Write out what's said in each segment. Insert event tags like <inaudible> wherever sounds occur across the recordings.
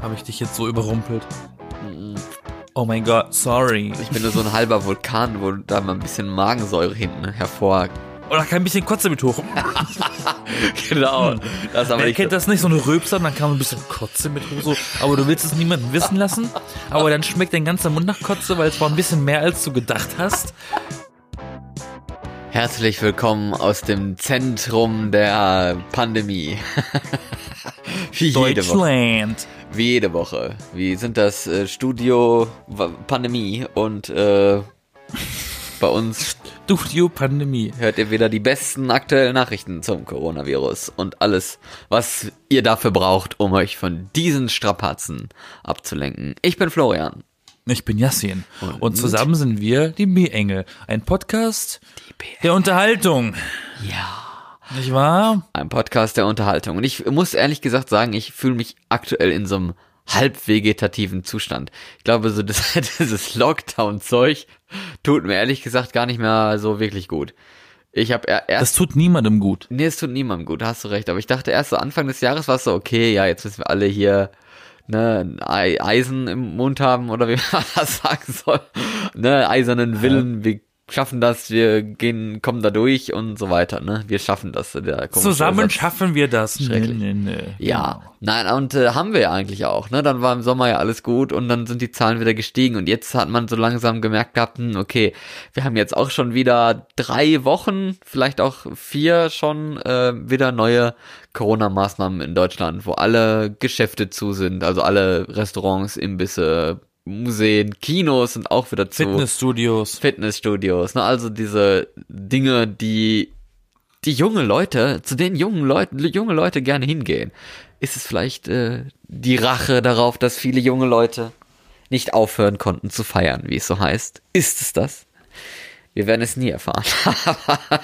Habe ich dich jetzt so überrumpelt? Oh mein Gott, sorry. Ich bin nur so ein halber Vulkan, wo da mal ein bisschen Magensäure hinten hervor. Oder kann ein bisschen Kotze mit hoch. <laughs> genau. Das Wer nicht kennt das nicht? So eine Röpser, dann kann man ein bisschen Kotze mit hoch. So. Aber du willst es niemandem wissen lassen. Aber dann schmeckt dein ganzer Mund nach Kotze, weil es war ein bisschen mehr, als du gedacht hast. Herzlich willkommen aus dem Zentrum der Pandemie. <laughs> Wie jede Woche. Deutschland. Wie jede Woche. Wir sind das äh, Studio Pandemie und äh, <laughs> bei uns Studio Pandemie. hört ihr wieder die besten aktuellen Nachrichten zum Coronavirus und alles, was ihr dafür braucht, um euch von diesen Strapazen abzulenken. Ich bin Florian. Ich bin Yassin. Und- Und zusammen sind wir die B-Engel. Ein Podcast der Unterhaltung. Ja. Nicht wahr? Ein Podcast der Unterhaltung. Und ich muss ehrlich gesagt sagen, ich fühle mich aktuell in so einem halb vegetativen Zustand. Ich glaube, so <laughs> das, dieses Lockdown-Zeug tut mir ehrlich gesagt gar nicht mehr so wirklich gut. Ich habe Das erst, tut niemandem gut. nee, es tut niemandem gut, hast du recht. Aber ich dachte erst so Anfang des Jahres war es so, okay, ja, jetzt müssen wir alle hier ne, Eisen im Mund haben oder wie man <laughs> das sagen soll. Ne, eisernen Willen, wir schaffen das, wir gehen, kommen da durch und so weiter, ne? Wir schaffen das. Der Zusammen Satz. schaffen wir das. Schrecklich. Nee, nee, nee. Ja, nein, und äh, haben wir ja eigentlich auch, ne? Dann war im Sommer ja alles gut und dann sind die Zahlen wieder gestiegen und jetzt hat man so langsam gemerkt gehabt, hm, okay, wir haben jetzt auch schon wieder drei Wochen, vielleicht auch vier schon äh, wieder neue Corona-Maßnahmen in Deutschland, wo alle Geschäfte zu sind, also alle Restaurants, Imbisse, Museen, Kinos sind auch wieder zu. Fitnessstudios. Fitnessstudios, ne? Also diese Dinge, die die junge Leute, zu denen jungen Leute, junge Leute gerne hingehen. Ist es vielleicht äh, die Rache darauf, dass viele junge Leute nicht aufhören konnten zu feiern, wie es so heißt? Ist es das? Wir werden es nie erfahren. <laughs>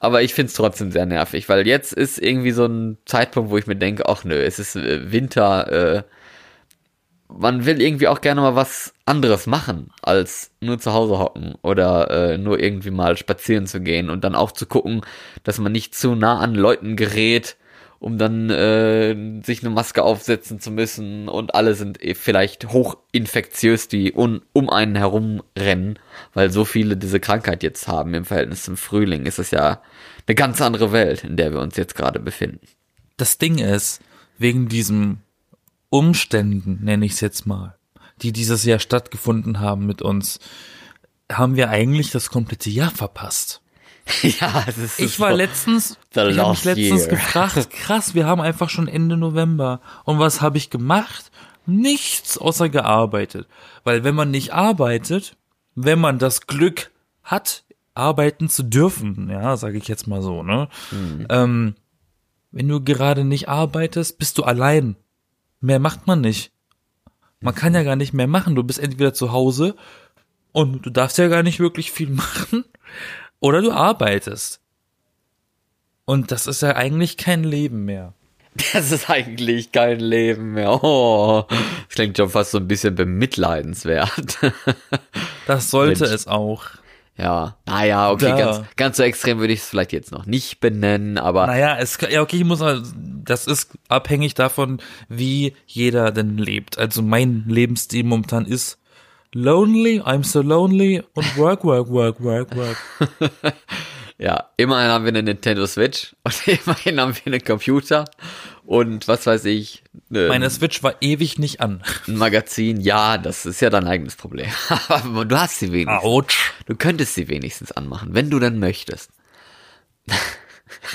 Aber ich find's trotzdem sehr nervig, weil jetzt ist irgendwie so ein Zeitpunkt, wo ich mir denke, ach nö, es ist äh, Winter, äh, man will irgendwie auch gerne mal was anderes machen, als nur zu Hause hocken oder äh, nur irgendwie mal spazieren zu gehen und dann auch zu gucken, dass man nicht zu nah an Leuten gerät, um dann äh, sich eine Maske aufsetzen zu müssen und alle sind eh vielleicht hochinfektiös, die un um einen herumrennen, weil so viele diese Krankheit jetzt haben im Verhältnis zum Frühling, ist es ja eine ganz andere Welt, in der wir uns jetzt gerade befinden. Das Ding ist, wegen diesen Umständen, nenne ich es jetzt mal, die dieses Jahr stattgefunden haben mit uns, haben wir eigentlich das komplette Jahr verpasst. <laughs> ja, es ist Ich war letztens, ich habe mich letztens year. gefragt, <laughs> krass, wir haben einfach schon Ende November. Und was habe ich gemacht? Nichts außer gearbeitet. Weil wenn man nicht arbeitet, wenn man das Glück hat, arbeiten zu dürfen, ja, sage ich jetzt mal so, ne? Ähm, wenn du gerade nicht arbeitest, bist du allein. Mehr macht man nicht. Man kann ja gar nicht mehr machen. Du bist entweder zu Hause und du darfst ja gar nicht wirklich viel <laughs> machen oder du arbeitest. Und das ist ja eigentlich kein Leben mehr. Das ist eigentlich kein Leben mehr. Oh, das klingt schon fast so ein bisschen bemitleidenswert. Das sollte Mensch. es auch. Ja, naja, okay, Da. ganz, ganz so extrem würde ich es vielleicht jetzt noch nicht benennen, aber Naja, es, ja, okay, ich muss mal, das ist abhängig davon, wie jeder denn lebt. Also mein Lebensstil momentan ist lonely, I'm so lonely und work, work, work, work, work. <laughs> ja, immerhin haben wir eine Nintendo Switch und <laughs> immerhin haben wir einen Computer und was weiß ich, ne, Meine Switch war ewig nicht an. ein Magazin. Ja, das ist ja dein eigenes Problem. <laughs> aber du hast sie wenigstens. Autsch. Du könntest sie wenigstens anmachen, wenn du dann möchtest.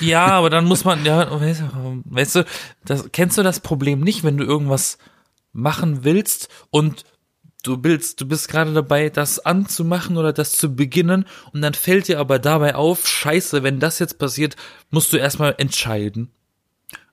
Ja, aber dann muss <laughs> man, ja, weißt du, weißt du, das, kennst du das Problem nicht, wenn du irgendwas machen willst und du willst, du bist gerade dabei, das anzumachen oder das zu beginnen und dann fällt dir aber dabei auf, scheiße, wenn das jetzt passiert, musst du erstmal entscheiden.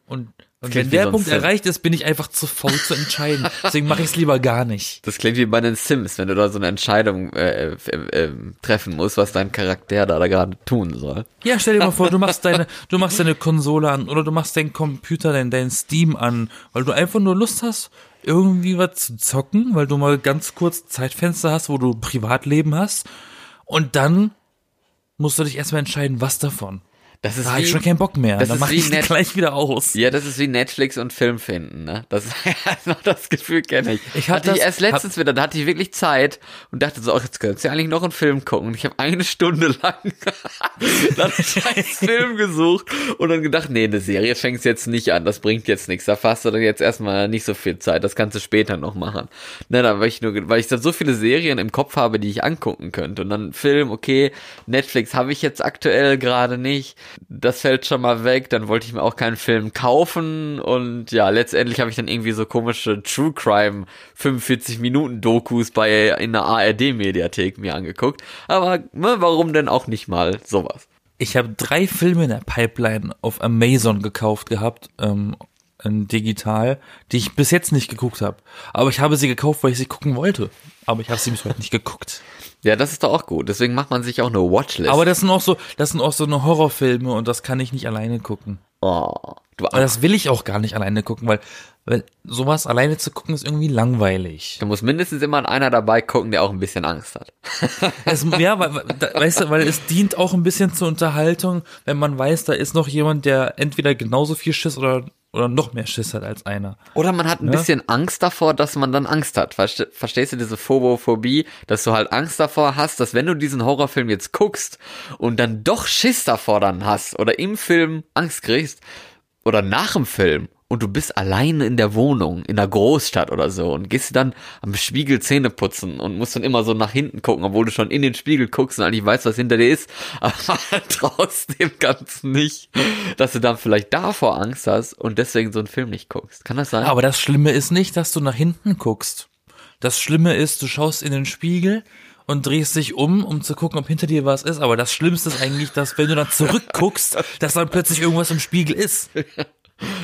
Und, und wenn der so Punkt Sim. erreicht ist, bin ich einfach zu faul zu entscheiden. <laughs> Deswegen mache ich es lieber gar nicht. Das klingt wie bei den Sims, wenn du da so eine Entscheidung äh, äh, äh, treffen musst, was dein Charakter da, da gerade tun soll. Ja, stell dir mal vor, du machst <laughs> deine, du machst deine Konsole an oder du machst deinen Computer, dein, dein Steam an, weil du einfach nur Lust hast, irgendwie was zu zocken, weil du mal ganz kurz Zeitfenster hast, wo du Privatleben hast. Und dann musst du dich erstmal entscheiden, was davon. Das ist Da habe ich schon keinen Bock mehr. das Dann ist mache ich Net- gleich wieder aus. Ja, das ist wie Netflix und Film finden, ne? Das <laughs> noch das Gefühl kenne ich. Ich hatte ich das- erst letztens wieder, da hatte ich wirklich Zeit und dachte so, ach, jetzt könntest du ja eigentlich noch einen Film gucken. Und ich habe eine Stunde lang <laughs> einem scheiß <laughs> Film gesucht und dann gedacht, nee, eine Serie fängst jetzt nicht an, das bringt jetzt nichts. Da fasst du dann jetzt erstmal nicht so viel Zeit, das kannst du später noch machen. Ne, da weil ich nur, weil ich dann so viele Serien im Kopf habe, die ich angucken könnte. Und dann Film, okay, Netflix habe ich jetzt aktuell gerade nicht. Das fällt schon mal weg. Dann wollte ich mir auch keinen Film kaufen. Und ja, letztendlich habe ich dann irgendwie so komische True Crime 45 Minuten Dokus bei in der ARD Mediathek mir angeguckt. Aber ne, warum denn auch nicht mal sowas? Ich habe drei Filme in der Pipeline auf Amazon gekauft gehabt, ähm, digital, die ich bis jetzt nicht geguckt habe. Aber ich habe sie gekauft, weil ich sie gucken wollte. Aber ich habe sie bis heute nicht geguckt. Ja, das ist doch auch gut. Deswegen macht man sich auch eine Watchlist. Aber das sind auch so, das sind auch so eine Horrorfilme und das kann ich nicht alleine gucken. oh, du, Aber das will ich auch gar nicht alleine gucken, weil, weil sowas alleine zu gucken ist irgendwie langweilig. da muss mindestens immer einer dabei gucken, der auch ein bisschen Angst hat. <laughs> Es, ja, weil, weißt du, weil es dient auch ein bisschen zur Unterhaltung, wenn man weiß, da ist noch jemand, der entweder genauso viel Schiss oder, oder noch mehr Schiss hat als einer. Oder man hat ein Ja. bisschen Angst davor, dass man dann Angst hat. Verste verstehst du diese Phobophobie, dass du halt Angst davor hast, dass wenn du diesen Horrorfilm jetzt guckst und dann doch Schiss davor dann hast oder im Film Angst kriegst oder nach dem Film und du bist alleine in der Wohnung, in der Großstadt oder so und gehst dann am Spiegel Zähne putzen und musst dann immer so nach hinten gucken, obwohl du schon in den Spiegel guckst und eigentlich weißt, was hinter dir ist, <laughs> aber trotzdem ganz nicht, dass du dann vielleicht davor Angst hast und deswegen so einen Film nicht guckst. Kann das sein? Aber das Schlimme ist nicht, dass du nach hinten guckst. Das Schlimme ist, du schaust in den Spiegel und drehst dich um, um zu gucken, ob hinter dir was ist. Aber das Schlimmste ist eigentlich, dass wenn du dann zurückguckst, <laughs> dass dann plötzlich irgendwas im Spiegel ist. <laughs>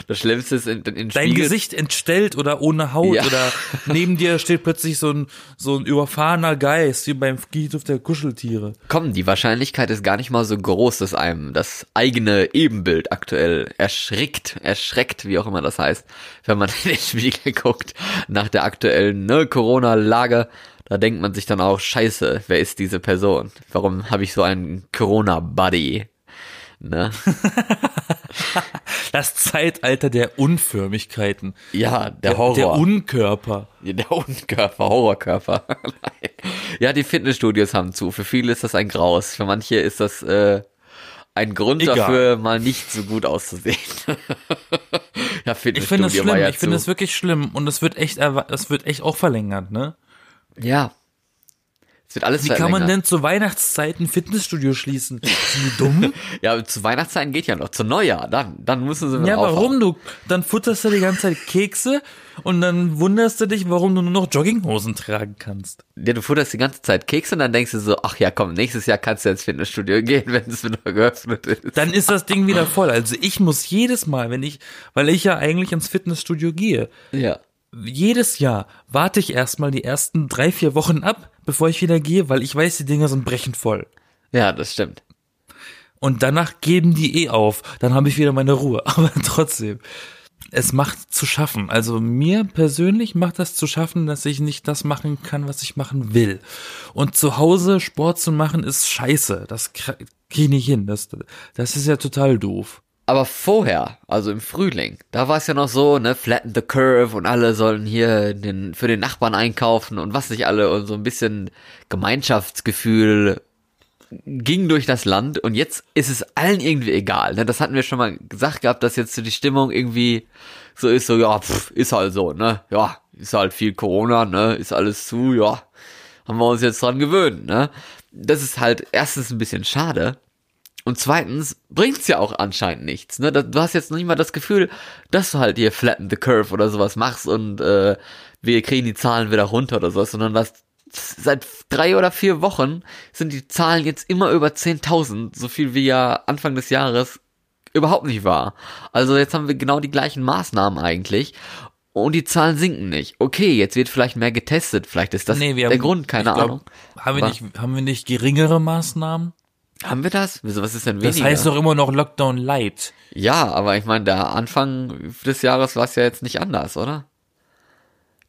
Das Schlimmste ist in, in Dein Spiegel. Gesicht entstellt oder ohne Haut Ja. oder neben dir steht plötzlich so ein, so ein überfahrener Geist, wie beim Friedhof der Kuscheltiere. Komm, die Wahrscheinlichkeit ist gar nicht mal so groß, dass einem das eigene Ebenbild aktuell erschrickt, erschreckt, wie auch immer das heißt, wenn man <laughs> in den Spiegel guckt nach der aktuellen ne, Corona-Lage. Da denkt man sich dann auch, scheiße, wer ist diese Person? Warum habe ich so einen Corona-Buddy? Ne? <laughs> Das Zeitalter der Unförmigkeiten. Ja, der Horror. Der Unkörper. Ja, Der Unkörper, Horrorkörper. <laughs> Ja, die Fitnessstudios haben zu. Für viele ist das ein Graus. Für manche ist das äh, ein Grund Egal. dafür, mal nicht so gut auszusehen. ja, Ich Fitnessstudio finde es <laughs> schlimm, ja ich finde es wirklich schlimm und es wird echt, es wird echt auch verlängert, ne? ja. Wird alles Wie kann man denn zur Weihnachtszeit ein Fitnessstudio schließen? Sind die dumm? <laughs> Ja, zu Weihnachtszeiten geht ja noch. Zu Neujahr, dann, dann müssen sie wieder ja, aufhauen. warum du? Dann futterst du die ganze Zeit Kekse und dann wunderst du dich, warum du nur noch Jogginghosen tragen kannst. Ja, du futterst die ganze Zeit Kekse und dann denkst du so, ach ja, komm, nächstes Jahr kannst du ins Fitnessstudio gehen, <laughs> wenn es wieder geöffnet ist. Dann ist das Ding wieder voll. Also ich muss jedes Mal, wenn ich, weil ich ja eigentlich ins Fitnessstudio gehe, Ja. Jedes Jahr warte ich erstmal die ersten drei, vier Wochen ab, bevor ich wieder gehe, weil ich weiß, die Dinger sind brechend voll. Ja, das stimmt. Und danach geben die eh auf. Dann habe ich wieder meine Ruhe. <laughs> Aber trotzdem, es macht zu schaffen. Also mir persönlich macht das zu schaffen, dass ich nicht das machen kann, was ich machen will. Und zu Hause Sport zu machen ist scheiße. Das kriege ich nicht hin. Das, das ist ja total doof. Aber vorher, also im Frühling, da war es ja noch so, ne, flatten the curve und alle sollen hier den, für den Nachbarn einkaufen und was nicht alle und so ein bisschen Gemeinschaftsgefühl ging durch das Land und jetzt ist es allen irgendwie egal. Ne? Das hatten wir schon mal gesagt gehabt, dass jetzt so die Stimmung irgendwie so ist, so, ja, pff, ist halt so, ne, ja, ist halt viel Corona, ne, ist alles zu, ja, haben wir uns jetzt dran gewöhnt, ne. Das ist halt erstens ein bisschen schade, und zweitens bringt's ja auch anscheinend nichts. Ne? Da- Du hast jetzt noch nicht mal das Gefühl, dass du halt hier flatten the curve oder sowas machst und äh, wir kriegen die Zahlen wieder runter oder sowas, sondern das seit drei oder vier Wochen sind die Zahlen jetzt immer über 10.000, so viel wie ja Anfang des Jahres überhaupt nicht war. Also jetzt haben wir genau die gleichen Maßnahmen eigentlich und die Zahlen sinken nicht. Okay, jetzt wird vielleicht mehr getestet, vielleicht ist das Nee, wir der haben- Grund, keine glaub, Ahnung. Haben wir, nicht, haben wir nicht geringere Maßnahmen? Haben wir das? Wieso, was ist denn weniger? Das heißt doch immer noch Lockdown Light. Ja, aber ich meine, der Anfang des Jahres war es ja jetzt nicht anders, oder?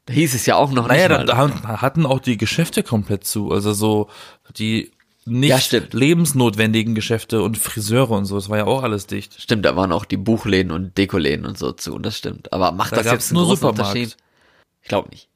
Da hieß es ja auch noch Naja, nicht da, mal. da hatten auch die Geschäfte komplett zu. Also so, die nicht Ja, lebensnotwendigen Geschäfte und Friseure und so, das war ja auch alles dicht. Stimmt, da waren auch die Buchläden und Dekoläden und so zu, das stimmt. Aber macht Da das jetzt einen nur großen Supermarkt. Unterschied? Ich glaube nicht.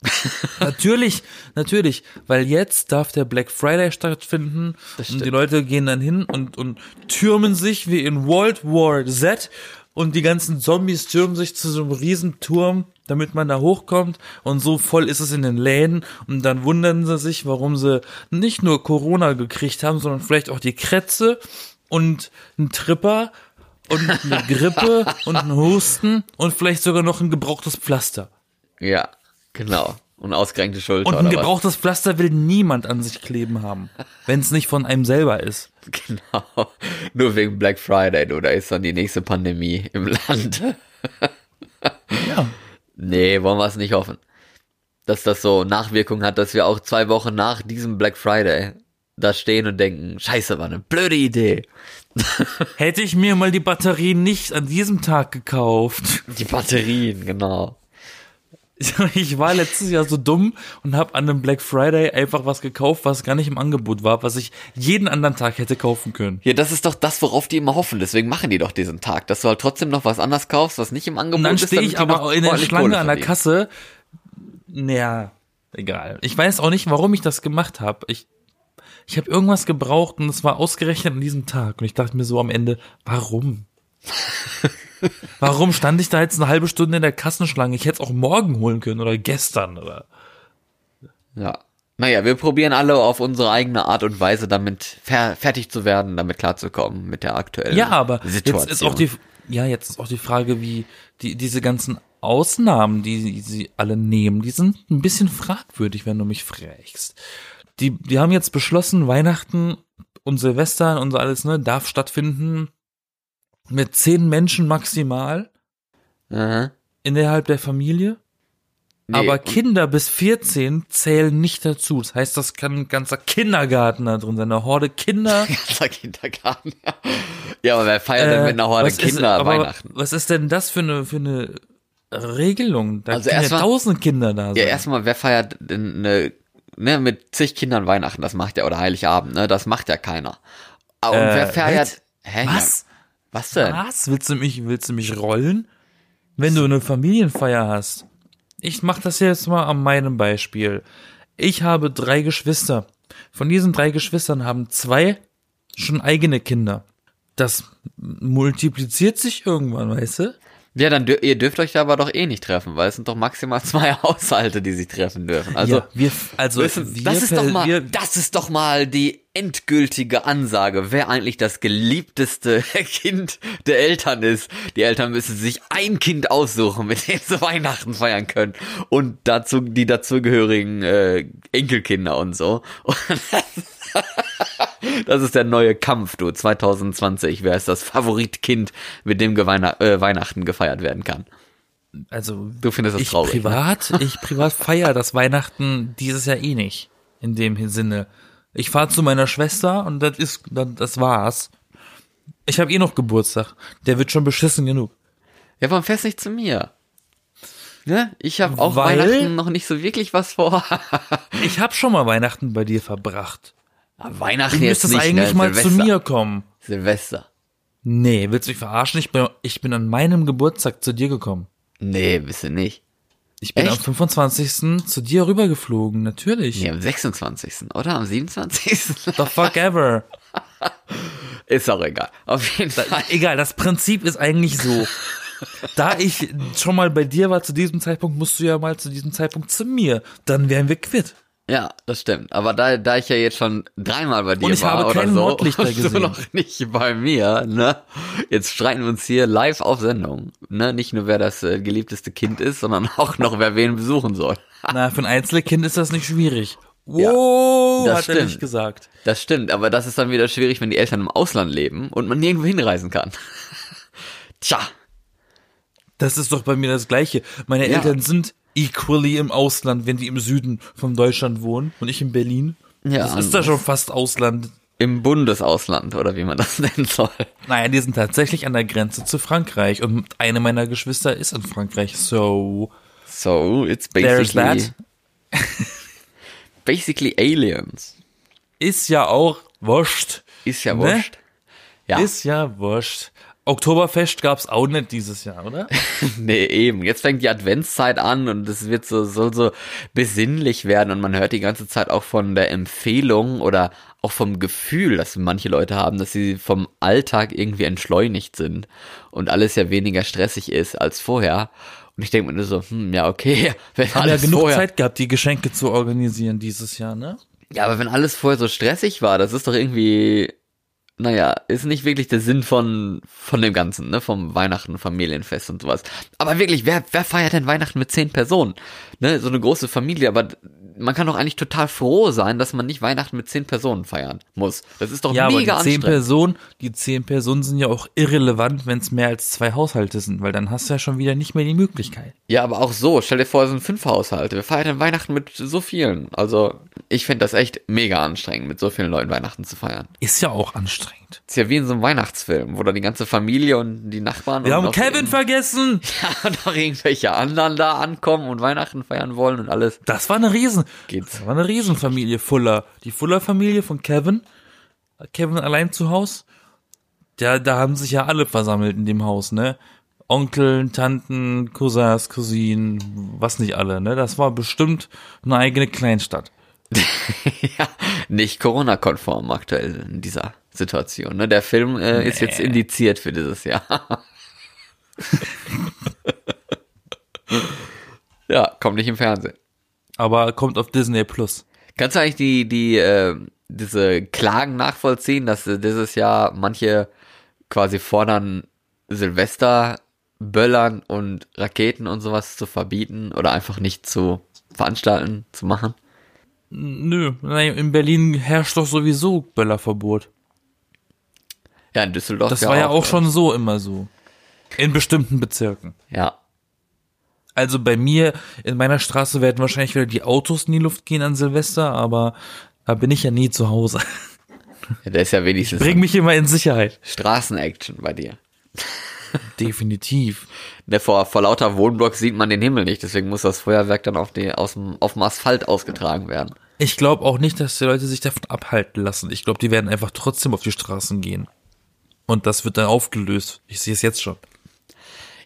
<laughs> Natürlich, natürlich, weil jetzt darf der Black Friday stattfinden und die. Leute gehen dann hin und, und türmen sich wie in World War Z und die ganzen Zombies türmen sich zu so einem Riesenturm, damit man da hochkommt und so voll ist es in den Läden und dann wundern sie sich, warum sie nicht nur Corona gekriegt haben, sondern vielleicht auch die Krätze und ein Tripper und eine <laughs> Grippe und einen Husten und vielleicht sogar noch ein gebrauchtes Pflaster. Ja, genau. Und ausgerenkte Schulter Und ein oder was? gebrauchtes Pflaster will niemand an sich kleben haben, wenn es nicht von einem selber ist. <laughs> Genau. Nur wegen Black Friday, du, da ist dann die nächste Pandemie im Land. Ja. Nee, wollen wir es nicht hoffen. Dass das so Nachwirkungen hat, dass wir auch zwei Wochen nach diesem Black Friday da stehen und denken, scheiße, war eine blöde Idee. Hätte ich mir mal die Batterien nicht an diesem Tag gekauft. Die Batterien, genau. Ich war letztes Jahr so dumm und habe an einem Black Friday einfach was gekauft, was gar nicht im Angebot war, was ich jeden anderen Tag hätte kaufen können. Ja, das ist doch das, worauf die immer hoffen. Deswegen machen die doch diesen Tag, dass du halt trotzdem noch was anderes kaufst, was nicht im Angebot Und dann ist. stehe damit ich aber in der Schlange an der. Kasse. Naja, egal. Ich weiß auch nicht, warum ich das gemacht habe. Ich, ich habe irgendwas gebraucht und es war ausgerechnet an diesem Tag. Und ich dachte mir so am Ende, warum? <laughs> warum stand ich da jetzt eine halbe Stunde in der Kassenschlange? Ich hätte es auch morgen holen können oder gestern oder. Ja. Naja, wir probieren alle auf unsere eigene Art und Weise damit fer fertig zu werden, damit klarzukommen mit der aktuellen Ja, aber Situation. jetzt ist auch die, ja, jetzt ist auch die Frage, wie die, diese ganzen Ausnahmen, die sie alle nehmen, die sind ein bisschen fragwürdig, wenn du mich fragst. Die, die haben jetzt beschlossen, Weihnachten und Silvester und so alles, ne, darf stattfinden mit zehn Menschen maximal Aha. innerhalb der Familie. Nee, aber Kinder bis 14 zählen nicht dazu. Das heißt, das kann ein ganzer Kindergarten da drin sein, eine Horde Kinder. <laughs> ganzer Kindergarten. ja, aber wer feiert denn mit einer Horde Äh, ist- Kinder aber Weihnachten? Was ist denn das für eine, für eine Regelung? Da Also können ja erstmal- tausend Kinder da sein. Ja, erstmal, wer feiert denn eine, ne, mit zig Kindern Weihnachten? Das macht ja, oder Heiligabend, ne? Das macht ja keiner. Ah, Und Äh, wer feiert, hä? Was? Ja, was denn? Was? Willst du mich, willst du mich rollen? Wenn du eine Familienfeier hast. Ich mach das jetzt mal an meinem Beispiel. Ich habe drei Geschwister. Von diesen drei Geschwistern haben zwei schon eigene Kinder. Das multipliziert sich irgendwann, weißt du? Ja, dann dür ihr dürft euch da aber doch eh nicht treffen, weil es sind doch maximal <laughs> zwei Haushalte, die sich treffen dürfen. Also, ja, wir, also, wissen, wir, das ist doch mal, wir, das ist doch mal die endgültige Ansage, wer eigentlich das geliebteste <laughs> Kind der Eltern ist. Die Eltern müssen sich ein Kind aussuchen, mit dem sie <laughs> Weihnachten feiern können und dazu die dazugehörigen äh, Enkelkinder und so. Und das, das ist der neue Kampf, du 2020. Wer ist das Favoritkind, mit dem Geweihna äh, Weihnachten gefeiert werden kann? also, Du findest das ich traurig. ne? privat, ich privat feier das Weihnachten dieses Jahr eh nicht. In dem Sinne. Ich fahre zu meiner Schwester und das ist, das, das war's. Ich habe eh noch Geburtstag. Der wird schon beschissen genug. Ja, warum fährst du nicht zu mir? Ne? Ich habe auch Weil- Weihnachten noch nicht so wirklich was vor. <laughs> Ich habe schon mal Weihnachten bei dir verbracht. Aber Weihnachten Du jetzt müsstest nicht, eigentlich ne? mal zu Silvester. mir kommen. Silvester. Nee, willst du mich verarschen? Ich bin, ich bin an meinem Geburtstag zu dir gekommen. Nee, bist du nicht. Ich bin Echt? am 25. zu dir rübergeflogen, natürlich. Nee, am 26. oder? Am 27. The fuck ever. <laughs> Ist auch egal. Auf jeden Fall. Egal, das Prinzip ist eigentlich so. Da ich schon mal bei dir war zu diesem Zeitpunkt, musst du ja mal zu diesem Zeitpunkt zu mir. Dann wären wir quitt. Ja, das stimmt. Aber da, da ich ja jetzt schon dreimal bei dir Und ich war habe oder so, Nordlichter du gesehen. noch nicht bei mir, ne? Jetzt streiten wir uns hier live auf Sendung, ne? Nicht nur wer das äh, geliebteste Kind ist, sondern <laughs> auch noch wer wen besuchen soll. <laughs> Na, für ein Einzelkind ist das nicht schwierig. Ja, Wow, das hat er stimmt. nicht gesagt. Das stimmt, aber das ist dann wieder schwierig, wenn die Eltern im Ausland leben und man nirgendwo hinreisen kann. <laughs> Tja, Das ist doch bei mir das Gleiche. Meine Ja. Eltern sind equally im Ausland, wenn die im Süden von Deutschland wohnen und ich in Berlin. Ja, das ist da schon fast Ausland. im Bundesausland oder wie man das <laughs> nennen soll. Naja, die sind tatsächlich an der Grenze zu Frankreich und eine meiner Geschwister ist in Frankreich. So, So, it's basically basically Aliens. Ist ja auch wurscht. Ist ja Ne? wurscht. Ja, Ist ja wurscht. Oktoberfest gab's auch nicht dieses Jahr, oder? <laughs> nee, eben. Jetzt fängt die Adventszeit an und es wird so, soll so besinnlich werden und man hört die ganze Zeit auch von der Empfehlung oder auch vom Gefühl, dass manche Leute haben, dass sie vom Alltag irgendwie entschleunigt sind und alles ja weniger stressig ist als vorher. Und ich denke mir nur so, hm, ja, okay, <laughs> wenn Haben ja alles genug vorher, Zeit gehabt, die Geschenke zu organisieren dieses Jahr, ne? Ja, aber wenn alles vorher so stressig war, das ist doch irgendwie, naja, ist nicht wirklich der Sinn von, von dem Ganzen, ne, vom Weihnachten, Familienfest und sowas. Aber wirklich, wer, wer feiert denn Weihnachten mit zehn Personen? Ne, so eine große Familie, aber man kann doch eigentlich total froh sein, dass man nicht Weihnachten mit zehn Personen feiern muss. Das ist doch Ja, aber die mega zehn anstrengend. Personen, die zehn Personen sind ja auch irrelevant, wenn es mehr als zwei Haushalte sind, weil dann hast du ja schon wieder nicht mehr die Möglichkeit. Ja, aber auch so, stell dir vor, es sind fünf Haushalte. Wir feiern dann Weihnachten mit so vielen. Also, ich finde das echt mega anstrengend, mit so vielen Leuten Weihnachten zu feiern. Ist ja auch anstrengend. Ist ja wie in so einem Weihnachtsfilm, wo da die ganze Familie und die Nachbarn Wir und haben Kevin vergessen. <laughs> ja, und noch irgendwelche anderen da ankommen und Weihnachten feiern wollen und alles. Das war eine Riesen, Geht's. das war eine Riesenfamilie, Fuller. Die Fuller-Familie von Kevin, Kevin allein zu Haus, da, da haben sich ja alle versammelt in dem Haus, ne? Onkeln, Tanten, Cousins, Cousinen, was nicht alle, ne? Das war bestimmt eine eigene Kleinstadt. <laughs> ja, nicht Corona-konform aktuell in dieser Situation. Ne? Der Film äh, ist jetzt indiziert für dieses Jahr. <laughs> ja, kommt nicht im Fernsehen. Aber kommt auf Disney Plus. Kannst du eigentlich die, die, äh, diese Klagen nachvollziehen, dass dieses Jahr manche quasi fordern, Silvester, Böllern und Raketen und sowas zu verbieten oder einfach nicht zu veranstalten, zu machen? Nö, nein, in Berlin herrscht doch sowieso Böllerverbot. Ja, in Düsseldorf. Das war ja auch schon so immer so. In bestimmten Bezirken. Ja, Also bei mir, in meiner Straße werden wahrscheinlich wieder die Autos in die Luft gehen an Silvester, aber da bin ich ja nie zu Hause. <laughs> ja, der ist ja wenigstens Bring mich immer in Sicherheit. Straßenaction bei dir. <laughs> Definitiv. Ne, vor, vor lauter Wohnblock sieht man den Himmel nicht, deswegen muss das Feuerwerk dann auf, die, aus dem, auf dem Asphalt ausgetragen werden. Ich glaube auch nicht, dass die Leute sich davon abhalten lassen. Ich glaube, die werden einfach trotzdem auf die Straßen gehen. Und das wird dann aufgelöst. Ich sehe es jetzt schon.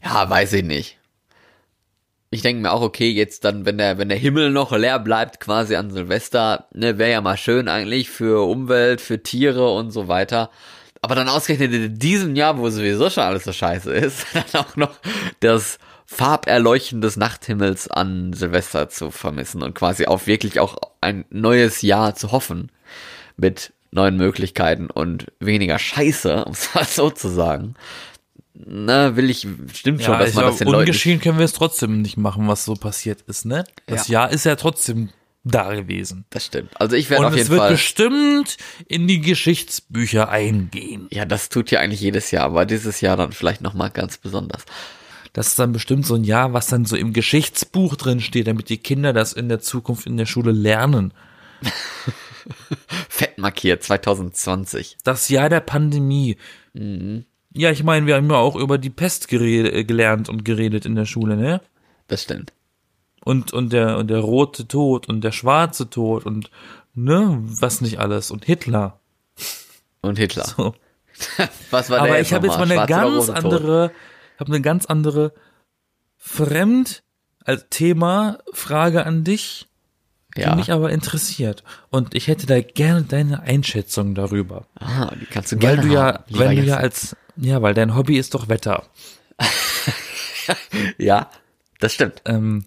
Ja, weiß ich nicht. Ich denke mir auch, okay, jetzt dann, wenn der, wenn der Himmel noch leer bleibt, quasi an Silvester, ne, wäre ja mal schön eigentlich für Umwelt, für Tiere und so weiter. Aber dann ausgerechnet in diesem Jahr, wo sowieso schon alles so scheiße ist, <laughs> dann auch noch das Farberleuchten des Nachthimmels an Silvester zu vermissen und quasi auf wirklich auch ein neues Jahr zu hoffen mit neuen Möglichkeiten und weniger Scheiße, <laughs> um es mal so zu sagen. Na, will ich, stimmt schon, Ja, dass man das den Leuten ungeschehen können wir es trotzdem nicht machen, was so passiert ist, ne? Das Ja. Jahr ist ja trotzdem da gewesen. Das stimmt. Also ich werde Und auf es jeden wird Fall. bestimmt in die Geschichtsbücher eingehen. Ja, das tut ja eigentlich jedes Jahr, aber dieses Jahr dann vielleicht nochmal ganz besonders. Das ist dann bestimmt so ein Jahr, was dann so im Geschichtsbuch drin steht, damit die Kinder das in der Zukunft in der Schule lernen. <laughs> <laughs> Fett markiert 2020. Das Jahr der Pandemie. Mhm. Ja, ich meine, wir haben ja auch über die Pest äh, gelernt und geredet in der Schule, ne? Das stimmt. Und, und der, und der rote Tod und der schwarze Tod und, ne, was nicht alles. Und Hitler. Und Hitler. So. <laughs> Was war Aber der ich habe jetzt mal eine ganz andere, habe eine ganz andere Fremd als Thema Frage an dich, die Ja. mich aber interessiert. Und ich hätte da gerne deine Einschätzung darüber. Ah, die kannst du Weil gerne du ja, haben, wenn du ja als, ja, weil dein Hobby ist doch Wetter. <laughs> Ja, das stimmt. Ähm,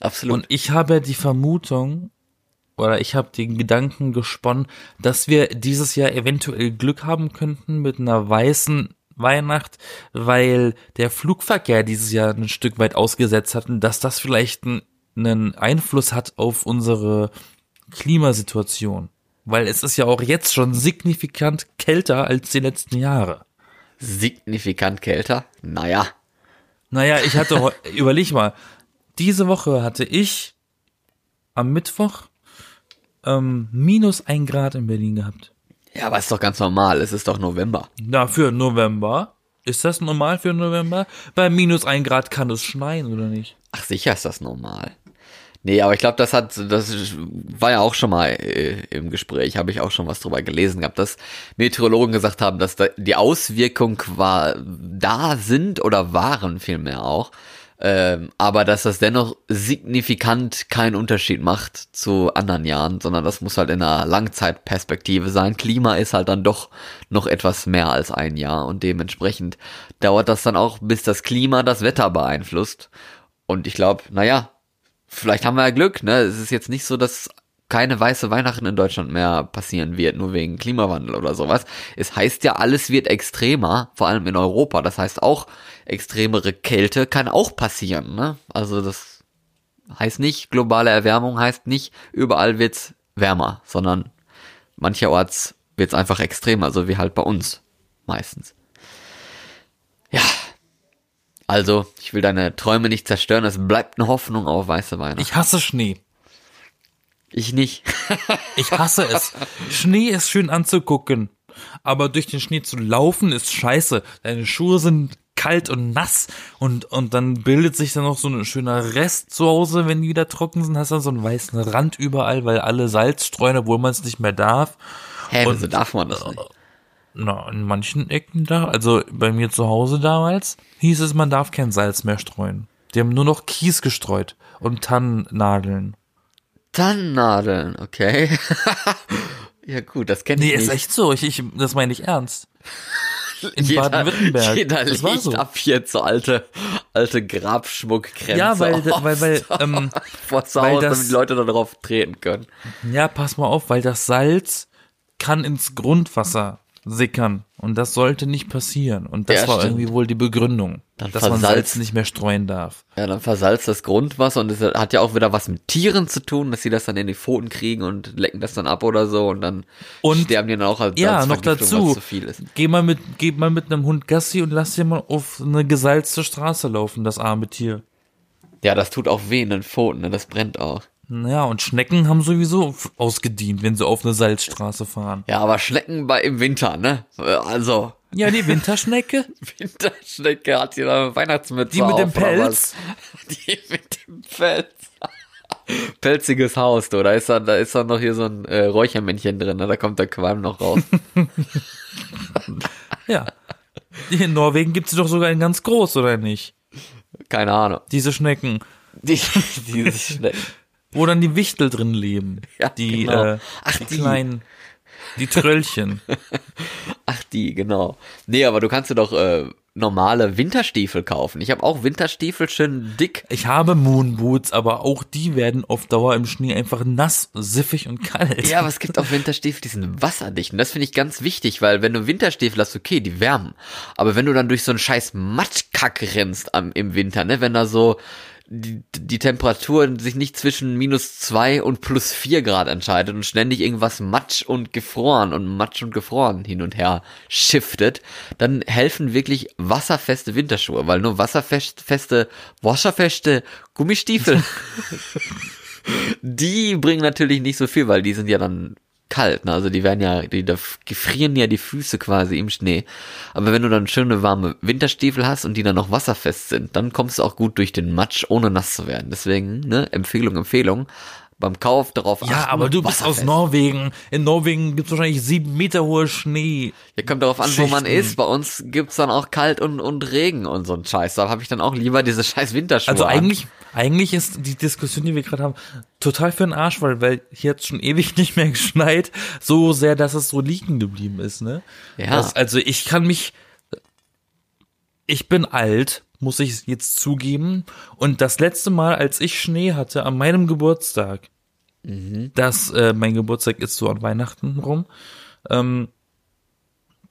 Absolut. und ich habe die Vermutung, oder ich habe den Gedanken gesponnen, dass wir dieses Jahr eventuell Glück haben könnten mit einer weißen Weihnacht, weil der Flugverkehr dieses Jahr ein Stück weit ausgesetzt hat und dass das vielleicht einen, einen Einfluss hat auf unsere Klimasituation. Weil es ist ja auch jetzt schon signifikant kälter als die letzten Jahre. Signifikant kälter? Naja. Naja, ich hatte, <laughs> überleg mal, diese Woche hatte ich am Mittwoch ähm, minus ein Grad in Berlin gehabt. Ja, aber ist doch ganz normal. Es ist doch November. Na, für November. Ist das normal für November? Bei minus ein Grad kann es schneien, oder nicht? Ach, sicher ist das normal. Nee, aber ich glaube, das hat, das war ja auch schon mal äh, im Gespräch, habe ich auch schon was drüber gelesen gehabt, dass Meteorologen gesagt haben, dass da die Auswirkungen war, da sind oder waren vielmehr auch, ähm, aber dass das dennoch signifikant keinen Unterschied macht zu anderen Jahren, sondern das muss halt in einer Langzeitperspektive sein. Klima ist halt dann doch noch etwas mehr als ein Jahr und dementsprechend dauert das dann auch, bis das Klima das Wetter beeinflusst. Und ich glaube, naja, vielleicht haben wir ja Glück, ne? Es ist jetzt nicht so, dass keine weiße Weihnachten in Deutschland mehr passieren wird, nur wegen Klimawandel oder sowas. Es heißt ja, alles wird extremer, vor allem in Europa. Das heißt auch, extremere Kälte kann auch passieren, ne? Also das heißt nicht, globale Erwärmung heißt nicht, überall wird's wärmer, sondern mancherorts wird's einfach extremer, so wie halt bei uns meistens. Ja. Also, ich will deine Träume nicht zerstören, es bleibt eine Hoffnung auf weiße Weihnachten. Ich hasse Schnee. Ich nicht. <laughs> Ich hasse es. Schnee ist schön anzugucken, aber durch den Schnee zu laufen ist scheiße. Deine Schuhe sind kalt und nass und, und dann bildet sich dann noch so ein schöner Rest zu Hause, wenn die wieder trocken sind, hast dann so einen weißen Rand überall, weil alle Salz streuen, obwohl man es nicht mehr darf. Hä, Und- wieso darf man das nicht? Na, in manchen Ecken da, also bei mir zu Hause damals, hieß es, man darf kein Salz mehr streuen. Die haben nur noch Kies gestreut und Tannennadeln. Tannennadeln, okay. <laughs> ja gut, das kenne ich Nee, nicht. ist echt so. Ich, ich, das meine ich ernst. <laughs> In Baden-Württemberg. Jeder Das war so. ab jetzt so alte, alte Grabschmuckkränze Ja, weil, auf, weil, weil, <laughs> ähm, vor zu weil das- damit die Leute da drauf treten können. ja, pass mal auf, weil das Salz kann ins Grundwasser sickern. Und das sollte nicht passieren. Und das Ja, war stimmt. irgendwie wohl die Begründung, Dann dass man versalzt- Salz nicht mehr streuen darf. Ja, dann versalzt das Grundwasser und es hat ja auch wieder was mit Tieren zu tun, dass sie das dann in die Pfoten kriegen und lecken das dann ab oder so und dann Und- sterben die dann auch als Ja, noch dazu. was zu viel ist. Geh mal mit, geh mal mit einem Hund Gassi und lass dir mal auf eine gesalzte Straße laufen, das arme Tier. Ja, das tut auch weh in den Pfoten, ne? das brennt auch. Ja, und Schnecken haben sowieso ausgedient, wenn sie auf eine Salzstraße fahren. Ja, aber Schnecken bei im Winter, ne? Also, Ja, die Winterschnecke, <laughs> Winterschnecke hat hier eine Weihnachtsmütze die mit dem auf, Pelz. <laughs> Die mit dem Pelz. <laughs> Pelziges Haus, du. Da ist dann, da ist dann noch hier so ein äh, Räuchermännchen drin, ne? Da kommt der Qualm noch raus. Ja. In Norwegen gibt es doch sogar in ganz groß, oder nicht? Keine Ahnung. Diese Schnecken, Die, diese Schnecken. Wo dann die Wichtel drin leben. <laughs> Ja, die, genau. äh, Ach, die, die. kleinen, die Tröllchen. <laughs> Ach, die, genau. Nee, aber du kannst dir doch äh, normale Winterstiefel kaufen. Ich habe auch Winterstiefel schön dick. Ich habe Moonboots, aber auch die werden auf Dauer im Schnee einfach nass, siffig und kalt. Ja, aber es gibt auch Winterstiefel, die sind wasserdicht. Und das finde ich ganz wichtig, weil wenn du Winterstiefel hast, okay, die wärmen. Aber wenn du dann durch so einen scheiß Matschkack rennst am, im Winter, ne, wenn da so die, die Temperatur sich nicht zwischen minus zwei und plus vier Grad entscheidet und ständig irgendwas matsch und gefroren und matsch und gefroren hin und her shiftet, dann helfen wirklich wasserfeste Winterschuhe, weil nur wasserfeste, wasserfeste Gummistiefel <laughs> die bringen natürlich nicht so viel, weil die sind ja dann kalt, ne? Also die werden ja, die da gefrieren ja die Füße quasi im Schnee. Aber wenn du dann schöne warme Winterstiefel hast und die dann noch wasserfest sind, dann kommst du auch gut durch den Matsch, ohne nass zu werden. Deswegen, ne, Empfehlung, Empfehlung. Beim Kauf darauf achten. Ja, aber du bist aus. Norwegen. In Norwegen gibt es wahrscheinlich sieben Meter hohe Schnee. Ja, kommt darauf an, wo man ist. Bei uns gibt's dann auch kalt und, und Regen und so ein Scheiß. Da habe ich dann auch lieber diese scheiß Winterschuhe Also an. eigentlich, eigentlich ist die Diskussion, die wir gerade haben, total für den Arsch, weil, weil hier hat schon ewig <laughs> nicht mehr geschneit, so sehr, dass es so liegen geblieben ist, ne? Ja. Das, also ich kann mich, ich bin alt, muss ich jetzt zugeben, und das letzte Mal, als ich Schnee hatte, an meinem Geburtstag, das, äh, mein Geburtstag ist so an Weihnachten rum, ähm,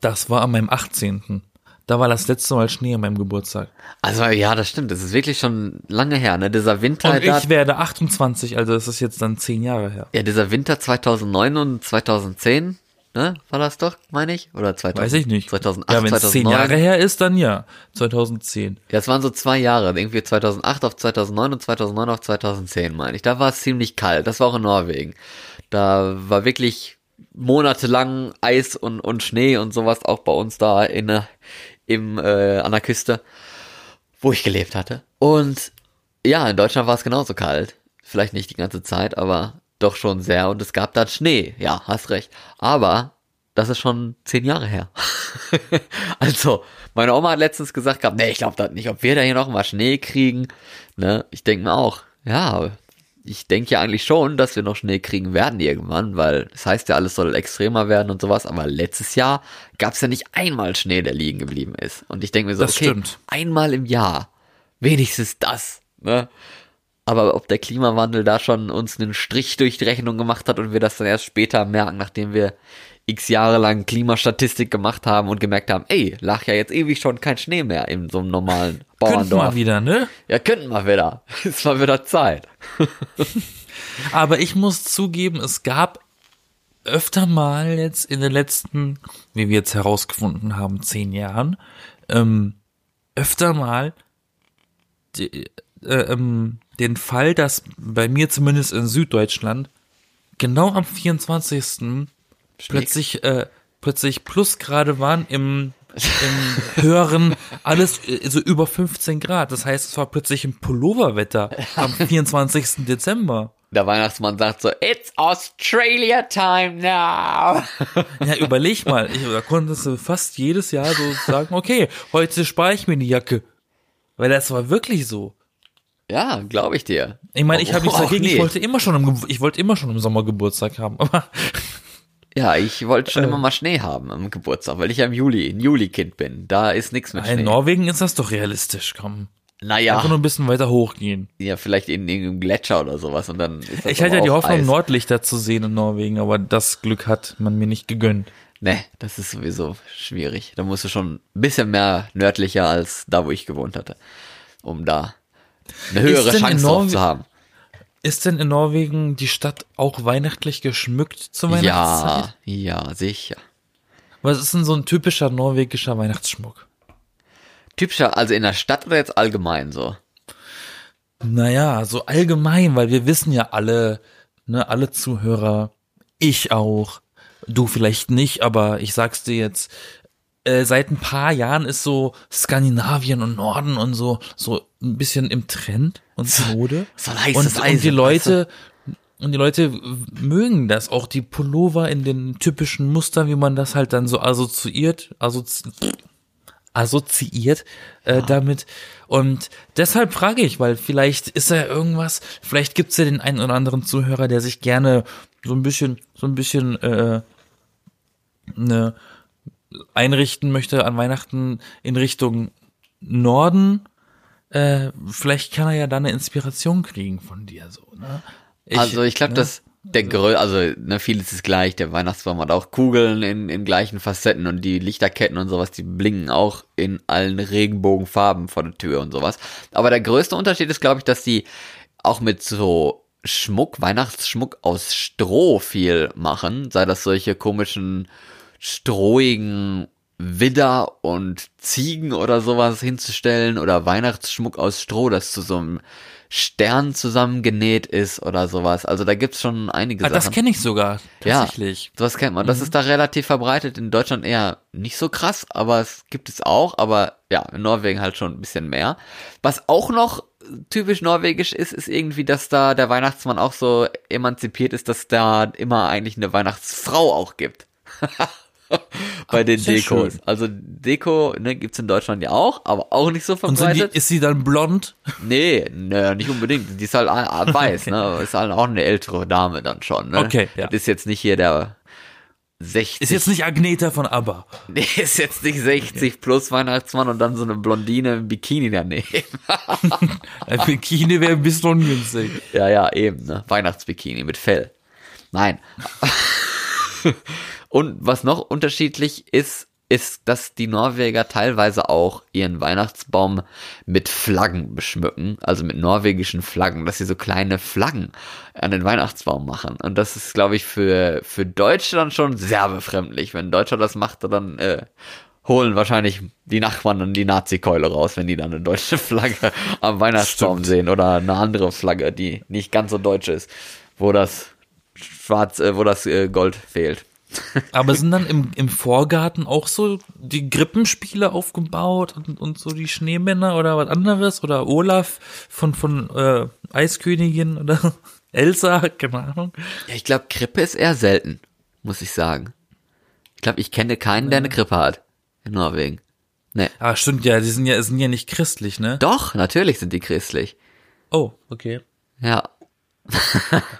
das war an meinem 18. Da war das letzte Mal Schnee an meinem Geburtstag. Also ja, das stimmt. Das ist wirklich schon lange her, ne? Dieser Winter, Und da, ich werde 28, also das ist jetzt dann zehn Jahre her. Ja, dieser Winter 2009 und 2010, ne, war das doch, meine ich? Oder 2000, Weiß ich nicht. 2008, ja, wenn es 2009. zehn Jahre her ist, dann ja. 2010. Ja, es waren so zwei Jahre, irgendwie 2008 auf 2009 und 2009 auf 2010, meine ich. Da war es ziemlich kalt, das war auch in Norwegen. Da war wirklich monatelang Eis und, und Schnee und sowas, auch bei uns da in, im, äh, an der Küste, wo ich gelebt hatte. Und ja, in Deutschland war es genauso kalt. Vielleicht nicht die ganze Zeit, aber doch schon sehr. Und es gab dann Schnee. Ja, hast recht. Aber das ist schon zehn Jahre her. <laughs> also, meine Oma hat letztens gesagt gehabt, nee, ich glaube das nicht, ob wir da hier noch mal Schnee kriegen. Ne? Ich denke mir auch, ja, ich denke ja eigentlich schon, dass wir noch Schnee kriegen werden irgendwann, weil es das heißt ja, alles soll extremer werden und sowas, aber letztes Jahr gab es ja nicht einmal Schnee, der liegen geblieben ist. Und ich denke mir so, Das okay, stimmt. einmal im Jahr, wenigstens das. Ne? Aber ob der Klimawandel da schon uns einen Strich durch die Rechnung gemacht hat und wir das dann erst später merken, nachdem wir x Jahre lang Klimastatistik gemacht haben und gemerkt haben, ey, lag ja jetzt ewig schon kein Schnee mehr in so einem normalen <laughs> Könnten Bauerndorf. mal wieder, ne? Ja, könnten wir wieder. <laughs> Ist mal wieder Zeit. <laughs> Aber ich muss zugeben, es gab öfter mal jetzt in den letzten, wie wir jetzt herausgefunden haben, zehn Jahren, ähm, öfter mal die, äh, ähm, den Fall, dass bei mir zumindest in Süddeutschland genau am 24. plötzlich äh, plötzlich Plusgrade waren im im <laughs> höheren alles äh, so über 15 Grad. Das heißt, es war plötzlich ein Pulloverwetter am <laughs> 24. Dezember. Der Weihnachtsmann sagt so, it's Australia time now. Ja, überleg mal, ich, da konntest du fast jedes Jahr so sagen, okay, heute spare ich mir die Jacke. Weil das war wirklich so. Ja, glaube ich dir. Ich meine, ich habe nichts Auch dagegen, ich nicht. wollte immer schon im, ich wollte immer schon im Sommer Geburtstag haben, aber <laughs> Ja, ich wollte schon Äh. immer mal Schnee haben am Geburtstag, weil ich ja im Juli, ein Juli-Kind bin. Da ist nichts mit in Schnee. Norwegen ist das doch realistisch, komm. Naja, Einfach nur ein bisschen weiter hochgehen. ja, vielleicht in irgendeinem Gletscher oder sowas und dann ist das Ich hatte ja die Hoffnung, Eis. Nordlichter zu sehen in Norwegen, aber das Glück hat man mir nicht gegönnt. Nee, das ist sowieso schwierig. Da musst du schon ein bisschen mehr nördlicher als da, wo ich gewohnt hatte, um da eine höhere Chance drauf zu haben. Ist denn in Norwegen die Stadt auch weihnachtlich geschmückt zur Weihnachtszeit? Ja, ja, sicher. Was ist denn so ein typischer norwegischer Weihnachtsschmuck? Typischer, also in der Stadt oder jetzt allgemein so? Naja, so allgemein, weil wir wissen ja alle, ne, alle Zuhörer, ich auch, du vielleicht nicht, aber ich sag's dir jetzt, äh, seit ein paar Jahren ist so Skandinavien und Norden und so, so ein bisschen im Trend und Mode. so heißes und, und die Leute, und die Leute mögen das, auch die Pullover in den typischen Mustern, wie man das halt dann so assoziiert, assozi assoziiert äh, damit. Und deshalb frage ich, weil vielleicht ist ja irgendwas, vielleicht gibt's ja den einen oder anderen Zuhörer, der sich gerne so ein bisschen, so ein bisschen äh, ne, einrichten möchte an Weihnachten in Richtung Norden. Äh, vielleicht kann er ja da eine Inspiration kriegen von dir so. Ne? Ich- also ich glaube, ne? dass der Grö, also ne, vieles ist gleich. Der Weihnachtsbaum hat auch Kugeln in, in gleichen Facetten und die Lichterketten und sowas, die blinken auch in allen Regenbogenfarben vor der Tür und sowas. Aber der größte Unterschied ist, glaube ich, dass die auch mit so Schmuck, Weihnachtsschmuck aus Stroh viel machen, sei das solche komischen strohigen Widder und Ziegen oder sowas hinzustellen oder Weihnachtsschmuck aus Stroh, das zu so einem Stern zusammengenäht ist oder sowas. Also da gibt's schon einige Ah, das Sachen. kenne ich sogar, Ja. tatsächlich. Sowas kennt man. Das Mhm. ist da relativ verbreitet. In Deutschland eher nicht so krass, aber es gibt es auch. Aber ja, in Norwegen halt schon ein bisschen mehr. Was auch noch typisch norwegisch ist, ist irgendwie, dass da der Weihnachtsmann auch so emanzipiert ist, dass da immer eigentlich eine Weihnachtsfrau auch gibt. <laughs> <laughs> Bei den sehr Dekos. schön. Also Deko ne, gibt's in Deutschland ja auch, aber auch nicht so Und sind die, verbreitet. ist sie dann blond? Nee, ne, nicht unbedingt. Die ist halt ah, ah, weiß, <laughs> ne? Ist halt auch eine ältere Dame dann schon, ne? Okay, ja. Das ist jetzt nicht hier der 60. Ist jetzt nicht Agneta von ABBA. <laughs> Nee, ist jetzt nicht 60 plus Weihnachtsmann und dann so eine Blondine im Bikini daneben. Ein Bikini wäre ein bisschen ungünstig. ja, ja, eben, ne? Weihnachtsbikini mit Fell. Nein. Und was noch unterschiedlich ist, ist, dass die Norweger teilweise auch ihren Weihnachtsbaum mit Flaggen beschmücken, also mit norwegischen Flaggen, dass sie so kleine Flaggen an den Weihnachtsbaum machen. Und das ist, glaube ich, für, für Deutschland schon sehr befremdlich. Wenn Deutscher das macht, dann äh, holen wahrscheinlich die Nachbarn dann die Nazi-Keule raus, wenn die dann eine deutsche Flagge <laughs> am Weihnachtsbaum Stimmt. sehen oder eine andere Flagge, die nicht ganz so deutsch ist, wo das schwarz, äh, wo das äh, Gold fehlt. Aber sind dann im, im Vorgarten auch so die Grippenspiele aufgebaut und, und so die Schneemänner oder was anderes? Oder Olaf von, von äh, Eiskönigin oder <laughs> Elsa, keine Ahnung. Ja, ich glaube, Grippe ist eher selten, muss ich sagen. Ich glaube, ich kenne keinen, der eine Grippe hat. In Norwegen. Nee. Ah, stimmt ja, die sind ja, sind ja nicht christlich, ne? Doch, natürlich sind die christlich. Oh, okay. Ja.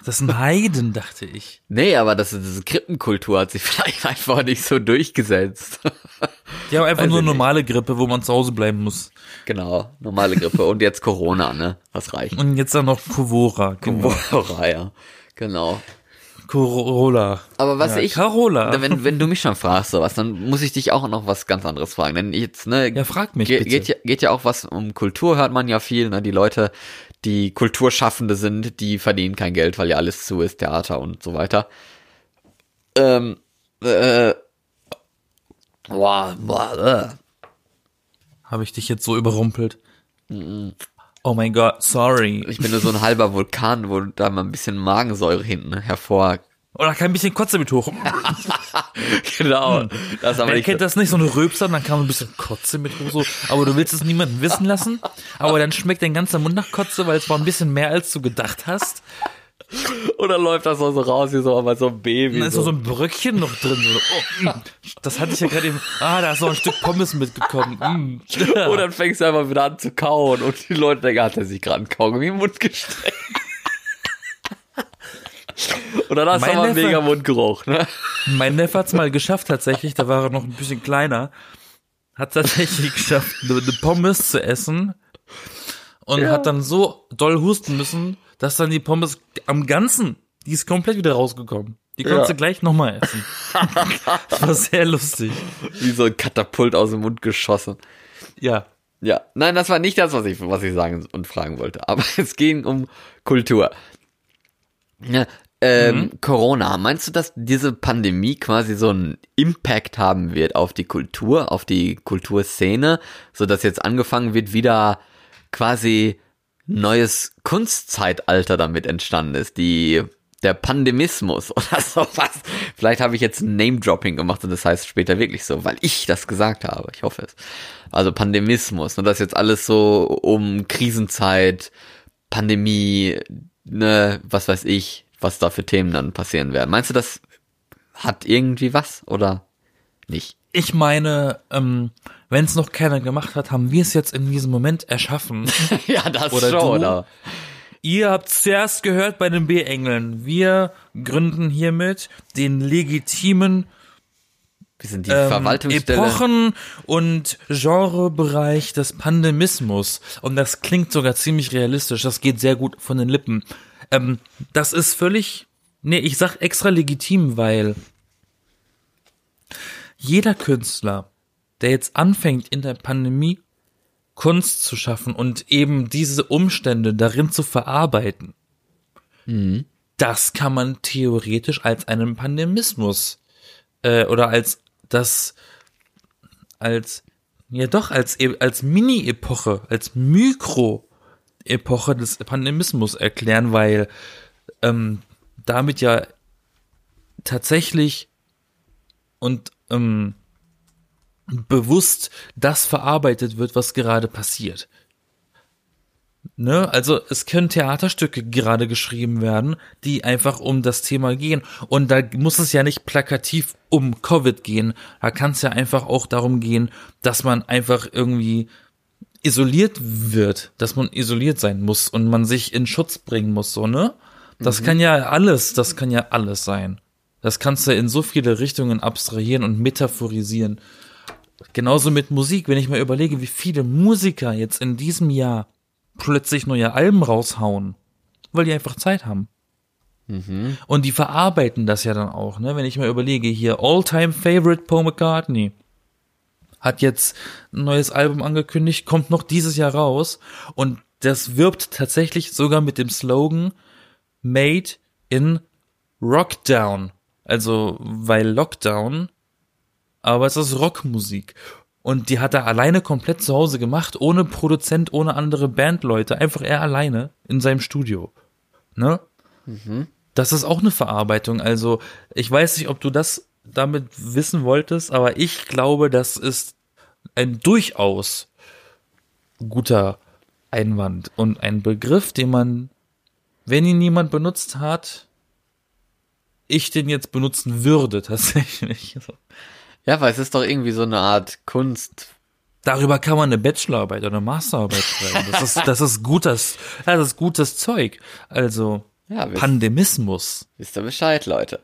Das sind Heiden, dachte ich. Nee, aber das, diese Krippenkultur hat sich <laughs> vielleicht einfach nicht so durchgesetzt. Die haben einfach Weiß nur ich nicht. normale Grippe, wo man zu Hause bleiben muss. genau, normale Grippe. Und jetzt Corona, ne? Was reicht? Und jetzt dann noch Covora. Genau. Corona, ja. Genau. Corolla. Aber was ja, ich, Carola. wenn, wenn du mich schon fragst, sowas, dann muss ich dich auch noch was ganz anderes fragen. Denn jetzt, ne, Ja, frag mich Ge bitte. geht, ja, geht ja auch was um Kultur, hört man ja viel, ne? Die Leute, die Kulturschaffende sind, die verdienen kein Geld, weil ja alles zu ist, Theater und so weiter. Ähm, äh, boah, boah, äh. Habe ich dich jetzt so überrumpelt? Oh mein Gott, sorry. Ich bin nur so ein halber Vulkan, wo da mal ein bisschen Magensäure hinten hervor. Oder kann ein bisschen Kotze mit hoch. <laughs> genau. Das ist aber Wer kennt das nicht? So eine Röpser, dann kam ein bisschen Kotze mit hoch. So. Aber du willst es niemandem wissen lassen. Aber dann schmeckt dein ganzer Mund nach Kotze, weil es war ein bisschen mehr, als du gedacht hast. oder läuft das so raus wie so, aber so ein Baby. Und dann ist noch so ein Bröckchen noch drin. So, oh, mm. das hatte ich ja gerade eben. Ah, da ist noch ein Stück Pommes mitgekommen. Mm. <laughs> Und dann fängst du einfach wieder an zu kauen und die Leute denken, hat er sich gerade einen Kaugummi im Mund gesteckt. Und dann hast du Mein aber einen Neffe- mega Mundgeruch, ne? Mein Neffe hat's mal geschafft tatsächlich, da war er noch ein bisschen kleiner, hat tatsächlich geschafft, eine, eine Pommes zu essen und Ja. hat hat dann so doll husten müssen, dass dann die Pommes am Ganzen, die ist komplett wieder rausgekommen. Die konntest Ja. du gleich nochmal essen. das war sehr lustig. Wie so ein Katapult aus dem Mund geschossen. Ja. Ja, nein, das war nicht das, was ich, was ich sagen und fragen wollte. Aber <laughs> es ging um Kultur. Ja, ähm, Corona, meinst du, dass diese Pandemie quasi so einen Impact haben wird auf die Kultur, auf die Kulturszene, so dass jetzt angefangen wird, wieder quasi neues Kunstzeitalter damit entstanden ist, die der Pandemismus <laughs> oder sowas. Vielleicht habe ich jetzt ein Name-Dropping gemacht und das heißt später wirklich so, weil ich das gesagt habe. Ich hoffe es. Also Pandemismus, und das jetzt alles so um Krisenzeit, Pandemie, ne, was weiß ich, was da für Themen dann passieren werden. Meinst du, das hat irgendwie was oder nicht? Ich meine, ähm, wenn es noch keiner gemacht hat, haben wir es jetzt in diesem Moment erschaffen. <laughs> ja, das Oder schon, du? oder? Ihr habt zuerst gehört bei den B-Engeln. Wir gründen hiermit den legitimen Wir sind die ähm, Verwaltungsstelle. Epochen- und Genrebereich des Pandemismus. Und das klingt sogar ziemlich realistisch. Das geht sehr gut von den Lippen. Ähm, das ist völlig, nee, ich sag extra legitim, weil jeder Künstler, der jetzt anfängt in der Pandemie Kunst zu schaffen und eben diese Umstände darin zu verarbeiten, das kann man theoretisch als einen Pandemismus äh, oder als das als ja doch als e- als Mini-Epoche, als Mikro-Epoche des Pandemismus erklären, weil ähm, damit ja tatsächlich und ähm, bewusst das verarbeitet wird, was gerade passiert. Ne? Also es können Theaterstücke gerade geschrieben werden, die einfach um das Thema gehen. Und da muss es ja nicht plakativ um Covid gehen. Da kann es ja einfach auch darum gehen, dass man einfach irgendwie isoliert wird, dass man isoliert sein muss und man sich in Schutz bringen muss, so, ne? Das kann ja alles, das kann ja alles sein. Das kannst du in so viele Richtungen abstrahieren und metaphorisieren. Genauso mit Musik, wenn ich mal überlege, wie viele Musiker jetzt in diesem Jahr plötzlich neue Alben raushauen, weil die einfach Zeit haben. Und die verarbeiten das ja dann auch, ne? Wenn ich mal überlege, hier All-Time Favorite Paul McCartney hat jetzt ein neues Album angekündigt, kommt noch dieses Jahr raus und das wirbt tatsächlich sogar mit dem Slogan Made in Rockdown. Also, weil Lockdown, aber es ist Rockmusik. Und die hat er alleine komplett zu Hause gemacht, ohne Produzent, ohne andere Bandleute, einfach er alleine in seinem Studio. Ne? Das ist auch eine Verarbeitung. Also, ich weiß nicht, ob du das damit wissen wolltest, aber ich glaube, das ist ein durchaus guter Einwand und ein Begriff, den man, wenn ihn niemand benutzt hat, ich den jetzt benutzen würde <laughs> tatsächlich. Ja, weil es ist doch irgendwie so eine Art Kunst. Darüber kann man eine Bachelorarbeit oder eine Masterarbeit schreiben. Das ist, das ist gutes, das ist gutes Zeug. Also, Ja, wisst, Pandemismus. wisst ihr Bescheid, Leute.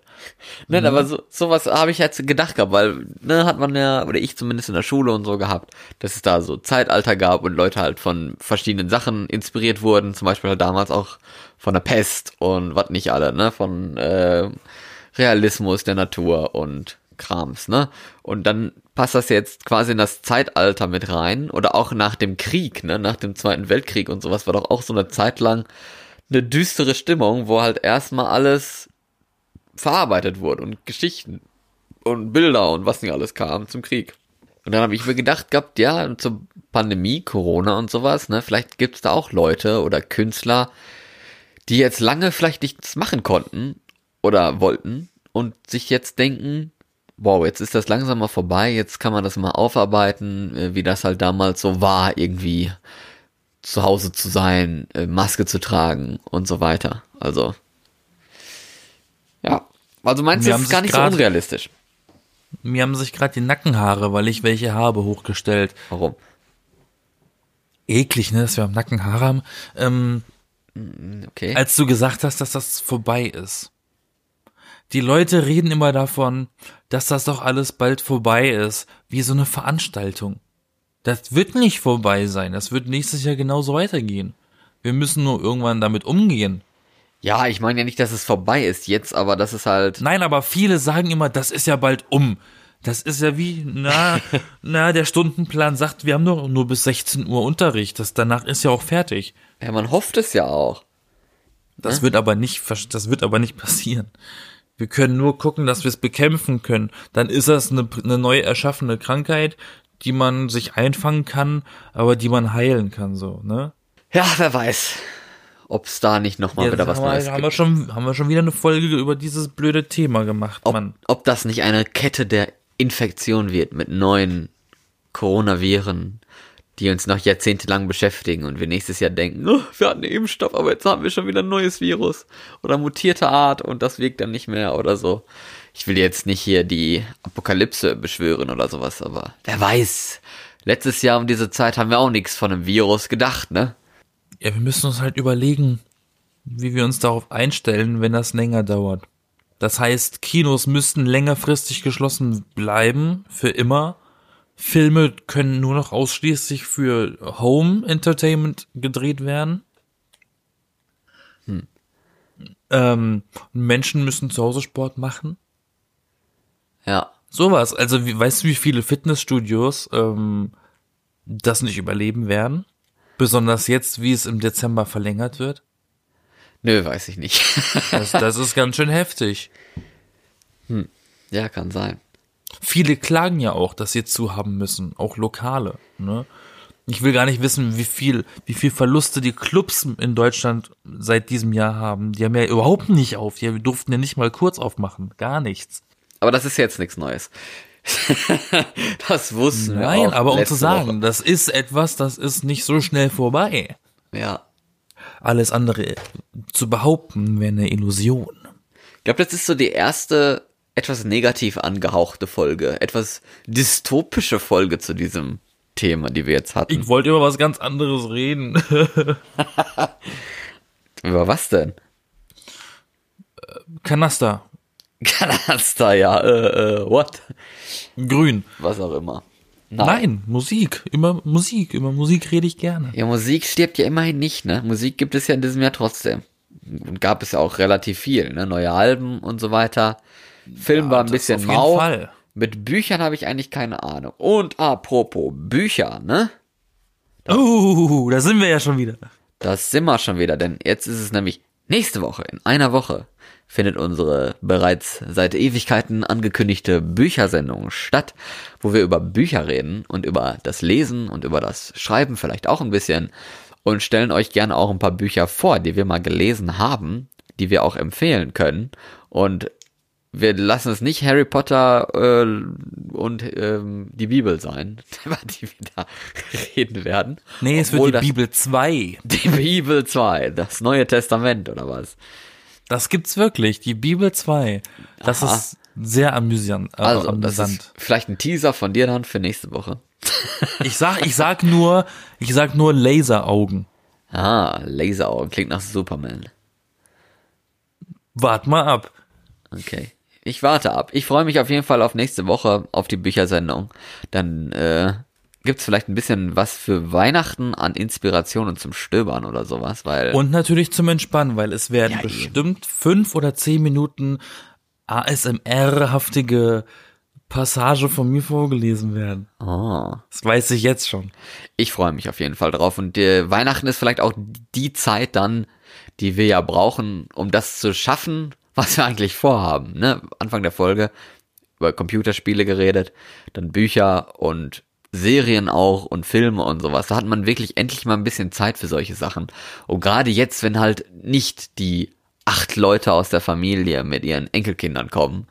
Nein, aber so, sowas habe ich jetzt gedacht gehabt, weil, ne, hat man ja, oder ich zumindest in der Schule und so gehabt, dass es da so Zeitalter gab und Leute halt von verschiedenen Sachen inspiriert wurden, zum Beispiel halt damals auch von der Pest und was nicht alle, ne, von äh, Realismus der Natur und Krams, ne? Und dann passt das jetzt quasi in das Zeitalter mit rein oder auch nach dem Krieg, ne, nach dem Zweiten Weltkrieg und sowas war doch auch so eine Zeit lang eine düstere Stimmung, wo halt erstmal alles verarbeitet wurde und Geschichten und Bilder und was nicht alles kam zum Krieg. Und dann habe ich mir gedacht gehabt, ja, zur Pandemie, Corona und sowas, ne, vielleicht gibt's da auch Leute oder Künstler, die jetzt lange vielleicht nichts machen konnten oder wollten und sich jetzt denken, wow, jetzt ist das langsam mal vorbei, jetzt kann man das mal aufarbeiten, äh, wie das halt damals so war, irgendwie zu Hause zu sein, äh, Maske zu tragen und so weiter. Also, ja. Also meinst du, das ist gar nicht so unrealistisch? Mir haben sich gerade die Nackenhaare, weil ich welche habe, hochgestellt. Warum? Eklig, ne, dass wir am Nacken Haare haben. Ähm, Okay. als du gesagt hast, dass das vorbei ist. Die Leute reden immer davon, dass das doch alles bald vorbei ist, wie so eine Veranstaltung. Das wird nicht vorbei sein, das wird nächstes Jahr genauso weitergehen. Wir müssen nur irgendwann damit umgehen. Ja, ich meine ja nicht, dass es vorbei ist jetzt, aber das ist halt. Nein, aber viele sagen immer, das ist ja bald um. Das ist ja wie, na, <laughs> na, der Stundenplan sagt, wir haben doch nur bis 16 Uhr Unterricht. Das danach ist ja auch fertig. Ja, man hofft es ja auch. Das wird aber nicht, das wird aber nicht <laughs> passieren. Wir können nur gucken, dass wir es bekämpfen können. Dann ist das eine, eine neu erschaffene Krankheit, die man sich einfangen kann, aber die man heilen kann, so, ne? Ja, wer weiß, ob es da nicht nochmal Ja, wieder was haben, Neues wir, haben wir gibt. schon, haben wir schon wieder eine Folge über dieses blöde Thema gemacht, Ob, Mann. ob das nicht eine Kette der Infektion wird mit neuen Coronaviren, die uns noch jahrzehntelang beschäftigen und wir nächstes Jahr denken, oh, wir hatten einen Impfstoff, aber jetzt haben wir schon wieder ein neues Virus oder mutierte Art und das wirkt dann nicht mehr oder so. Ich will jetzt nicht hier die Apokalypse beschwören oder sowas, aber wer weiß. Letztes Jahr um diese Zeit haben wir auch nichts von einem Virus gedacht, ne? Ja, wir müssen uns halt überlegen, wie wir uns darauf einstellen, wenn das länger dauert. Das heißt, Kinos müssten längerfristig geschlossen bleiben, für immer. Filme können nur noch ausschließlich für Home Entertainment gedreht werden. Ähm, Menschen müssen zu Hause Sport machen. Ja. Sowas. Also, wie, weißt du, wie viele Fitnessstudios ähm, das nicht überleben werden? Besonders jetzt, wie es im Dezember verlängert wird. Nö, weiß ich nicht. <laughs> Das, das ist ganz schön heftig. ja, kann sein. Viele klagen ja auch, dass sie zu haben müssen, auch Lokale. Ne? Ich will gar nicht wissen, wie viel, wie viel Verluste die Clubs in Deutschland seit diesem Jahr haben. Die haben ja überhaupt nicht auf. Die durften ja nicht mal kurz aufmachen. Gar nichts. Aber das ist jetzt nichts Neues. <laughs> das wussten wir Nein, aber um zu sagen, das ist etwas, das ist nicht so schnell vorbei. Woche. Ja. Alles andere zu behaupten wäre eine Illusion. Ich glaube, das ist so die erste etwas negativ angehauchte Folge, etwas dystopische Folge zu diesem Thema, die wir jetzt hatten. Ich wollte über was ganz anderes reden. <laughs> Über was denn? Kanaster. Kanaster, ja, äh, äh, what? Grün. Was auch immer. Nein, Musik. Immer Musik. Über Musik rede ich gerne. Ja, Musik stirbt ja immerhin nicht, ne? Musik gibt es ja in diesem Jahr trotzdem. Und gab es ja auch relativ viel, ne? Neue Alben und so weiter. Film war ein bisschen auf jeden mau. Fall. Mit Büchern habe ich eigentlich keine Ahnung. Und apropos Bücher, ne? Uh, da sind wir ja schon wieder. Das sind wir schon wieder, denn jetzt ist es nämlich nächste Woche, in einer Woche, findet unsere bereits seit Ewigkeiten angekündigte Büchersendung statt, wo wir über Bücher reden und über das Lesen und über das Schreiben vielleicht auch ein bisschen und stellen euch gerne auch ein paar Bücher vor, die wir mal gelesen haben, die wir auch empfehlen können und wir lassen es nicht Harry Potter äh, und ähm, die Bibel sein, <laughs> über die wir da reden werden. Nee, es Obwohl wird die das- Bibel 2. <laughs> Die Bibel 2, das Neue Testament oder was? Das gibt's wirklich, die Bibel 2. Das Aha. ist sehr amüsant. Äh, Also, das ist vielleicht ein Teaser von dir dann für nächste Woche. <laughs> Ich sag, ich sag nur, ich sag nur Laseraugen. Ah, Laseraugen, klingt nach Superman. Wart mal ab. Okay. Ich warte ab. Ich freue mich auf jeden Fall auf nächste Woche, auf die Büchersendung. Dann äh, gibt's vielleicht ein bisschen was für Weihnachten an Inspirationen zum Stöbern oder sowas, weil Und natürlich zum Entspannen, weil es werden Ja, bestimmt fünf oder zehn Minuten ASMR-haftige Passage von mir vorgelesen werden. oh, Das weiß ich jetzt schon. ich freue mich auf jeden Fall drauf. Und äh, Weihnachten ist vielleicht auch die Zeit dann, die wir ja brauchen, um das zu schaffen, <laughs> was wir eigentlich vorhaben. Ne? Anfang der Folge über Computerspiele geredet, dann Bücher und Serien auch und Filme und sowas. Da hat man wirklich endlich mal ein bisschen Zeit für solche Sachen. Und gerade jetzt, wenn halt nicht die acht Leute aus der Familie mit ihren Enkelkindern kommen,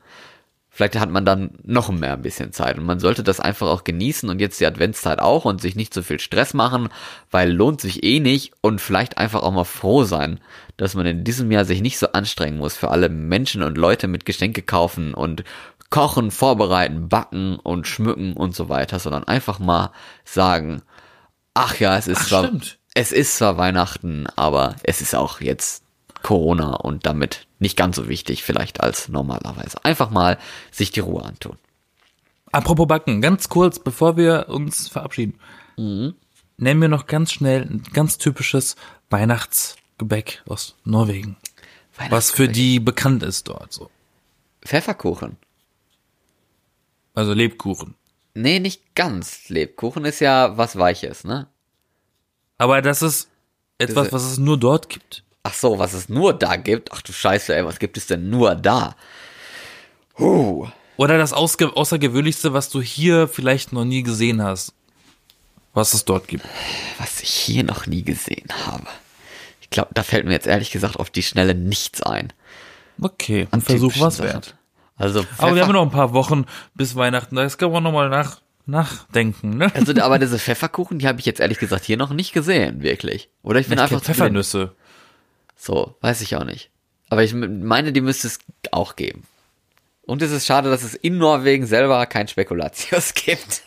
vielleicht hat man dann noch mehr ein bisschen Zeit. Und man sollte das einfach auch genießen und jetzt die Adventszeit auch und sich nicht so viel Stress machen, weil lohnt sich eh nicht und vielleicht einfach auch mal froh sein, dass man in diesem Jahr sich nicht so anstrengen muss für alle Menschen und Leute mit Geschenke kaufen und kochen, vorbereiten, backen und schmücken und so weiter, sondern einfach mal sagen, ach ja, es ist Ach, zwar, stimmt. es ist zwar Weihnachten, aber es ist auch jetzt Corona und damit nicht ganz so wichtig vielleicht als normalerweise. Einfach mal sich die Ruhe antun. Apropos Backen, ganz kurz, bevor wir uns verabschieden. Mhm. Nennen wir noch ganz schnell ein ganz typisches Weihnachtsgebäck aus Norwegen. Was für die bekannt ist dort so. Pfefferkuchen. Also Lebkuchen. Nee, nicht ganz. Lebkuchen ist ja was Weiches, ne? Aber das ist etwas, Diese- was es nur dort gibt. Ach so, was es nur da gibt. Ach du Scheiße, ey, was gibt es denn nur da? Huh. Oder das Ausge Außergewöhnlichste, was du hier vielleicht noch nie gesehen hast. Was es dort gibt. Was ich hier noch nie gesehen habe. Ich glaube, da fällt mir jetzt ehrlich gesagt auf die Schnelle nichts ein. Okay, ein An Versuch typischen was Sachen. wert. Also, Aber wir Pfeffer- haben noch ein paar Wochen bis Weihnachten. Das kann man nochmal nach, nachdenken, ne? also, aber diese Pfefferkuchen, die habe ich jetzt ehrlich gesagt hier noch nicht gesehen, wirklich. Oder ich bin Ich einfach. Pfeffernüsse. So, weiß ich auch nicht. Aber ich meine, die müsste es auch geben. Und es ist schade, dass es in Norwegen selber kein Spekulatius <laughs> gibt.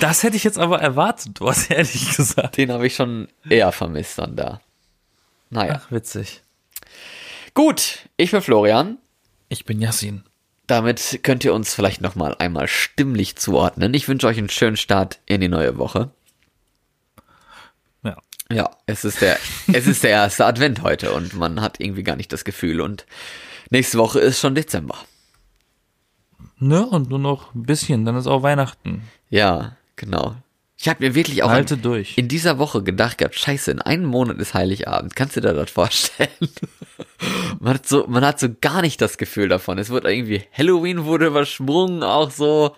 Das hätte ich jetzt aber erwartet, du hast ehrlich gesagt. Den habe ich schon eher vermisst dann da. Naja. Ach, witzig. Gut, ich bin Florian. Ich bin Yassin. Damit könnt ihr uns vielleicht noch mal einmal stimmlich zuordnen. Ich wünsche euch einen schönen Start in die neue Woche. Ja. Ja, es ist der, es ist der erste Advent heute und man hat irgendwie gar nicht das Gefühl und nächste Woche ist schon Dezember. Ne? Und nur noch ein bisschen, dann ist auch Weihnachten. Ja, genau. Ich habe mir wirklich auch Halte in, durch. in dieser Woche gedacht gehabt, scheiße, in einem Monat ist Heiligabend. Kannst du dir das vorstellen? <laughs> man, hat so, man hat so gar nicht das Gefühl davon. Es wird irgendwie, Halloween wurde übersprungen, auch so.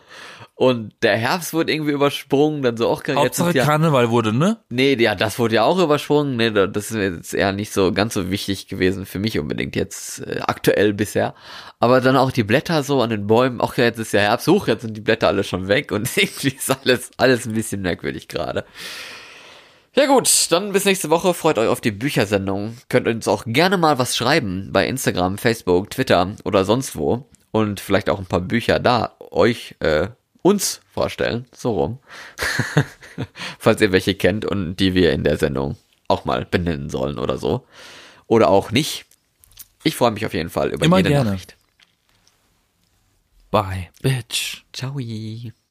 Und der Herbst wurde irgendwie übersprungen, dann so auch Hauptsache ist ja, Karneval wurde, ne? Nee, ja, das wurde ja auch übersprungen. Nee, das ist jetzt eher nicht so ganz so wichtig gewesen für mich unbedingt jetzt äh, aktuell bisher. Aber dann auch die Blätter so an den Bäumen. Ja, jetzt ist ja Herbst hoch, jetzt sind die Blätter alle schon weg und <laughs> irgendwie ist alles, alles ein bisschen merkwürdig gerade. Ja gut, dann bis nächste Woche. Freut euch auf die Büchersendung. Könnt uns auch gerne mal was schreiben bei Instagram, Facebook, Twitter oder sonst wo. Und vielleicht auch ein paar Bücher da euch, äh, uns vorstellen. So rum. <laughs> Falls ihr welche kennt und die wir in der Sendung auch mal benennen sollen oder so. Oder auch nicht. Ich freue mich auf jeden Fall über Immer jede gerne. Nachricht. Bye, bitch. Ciao.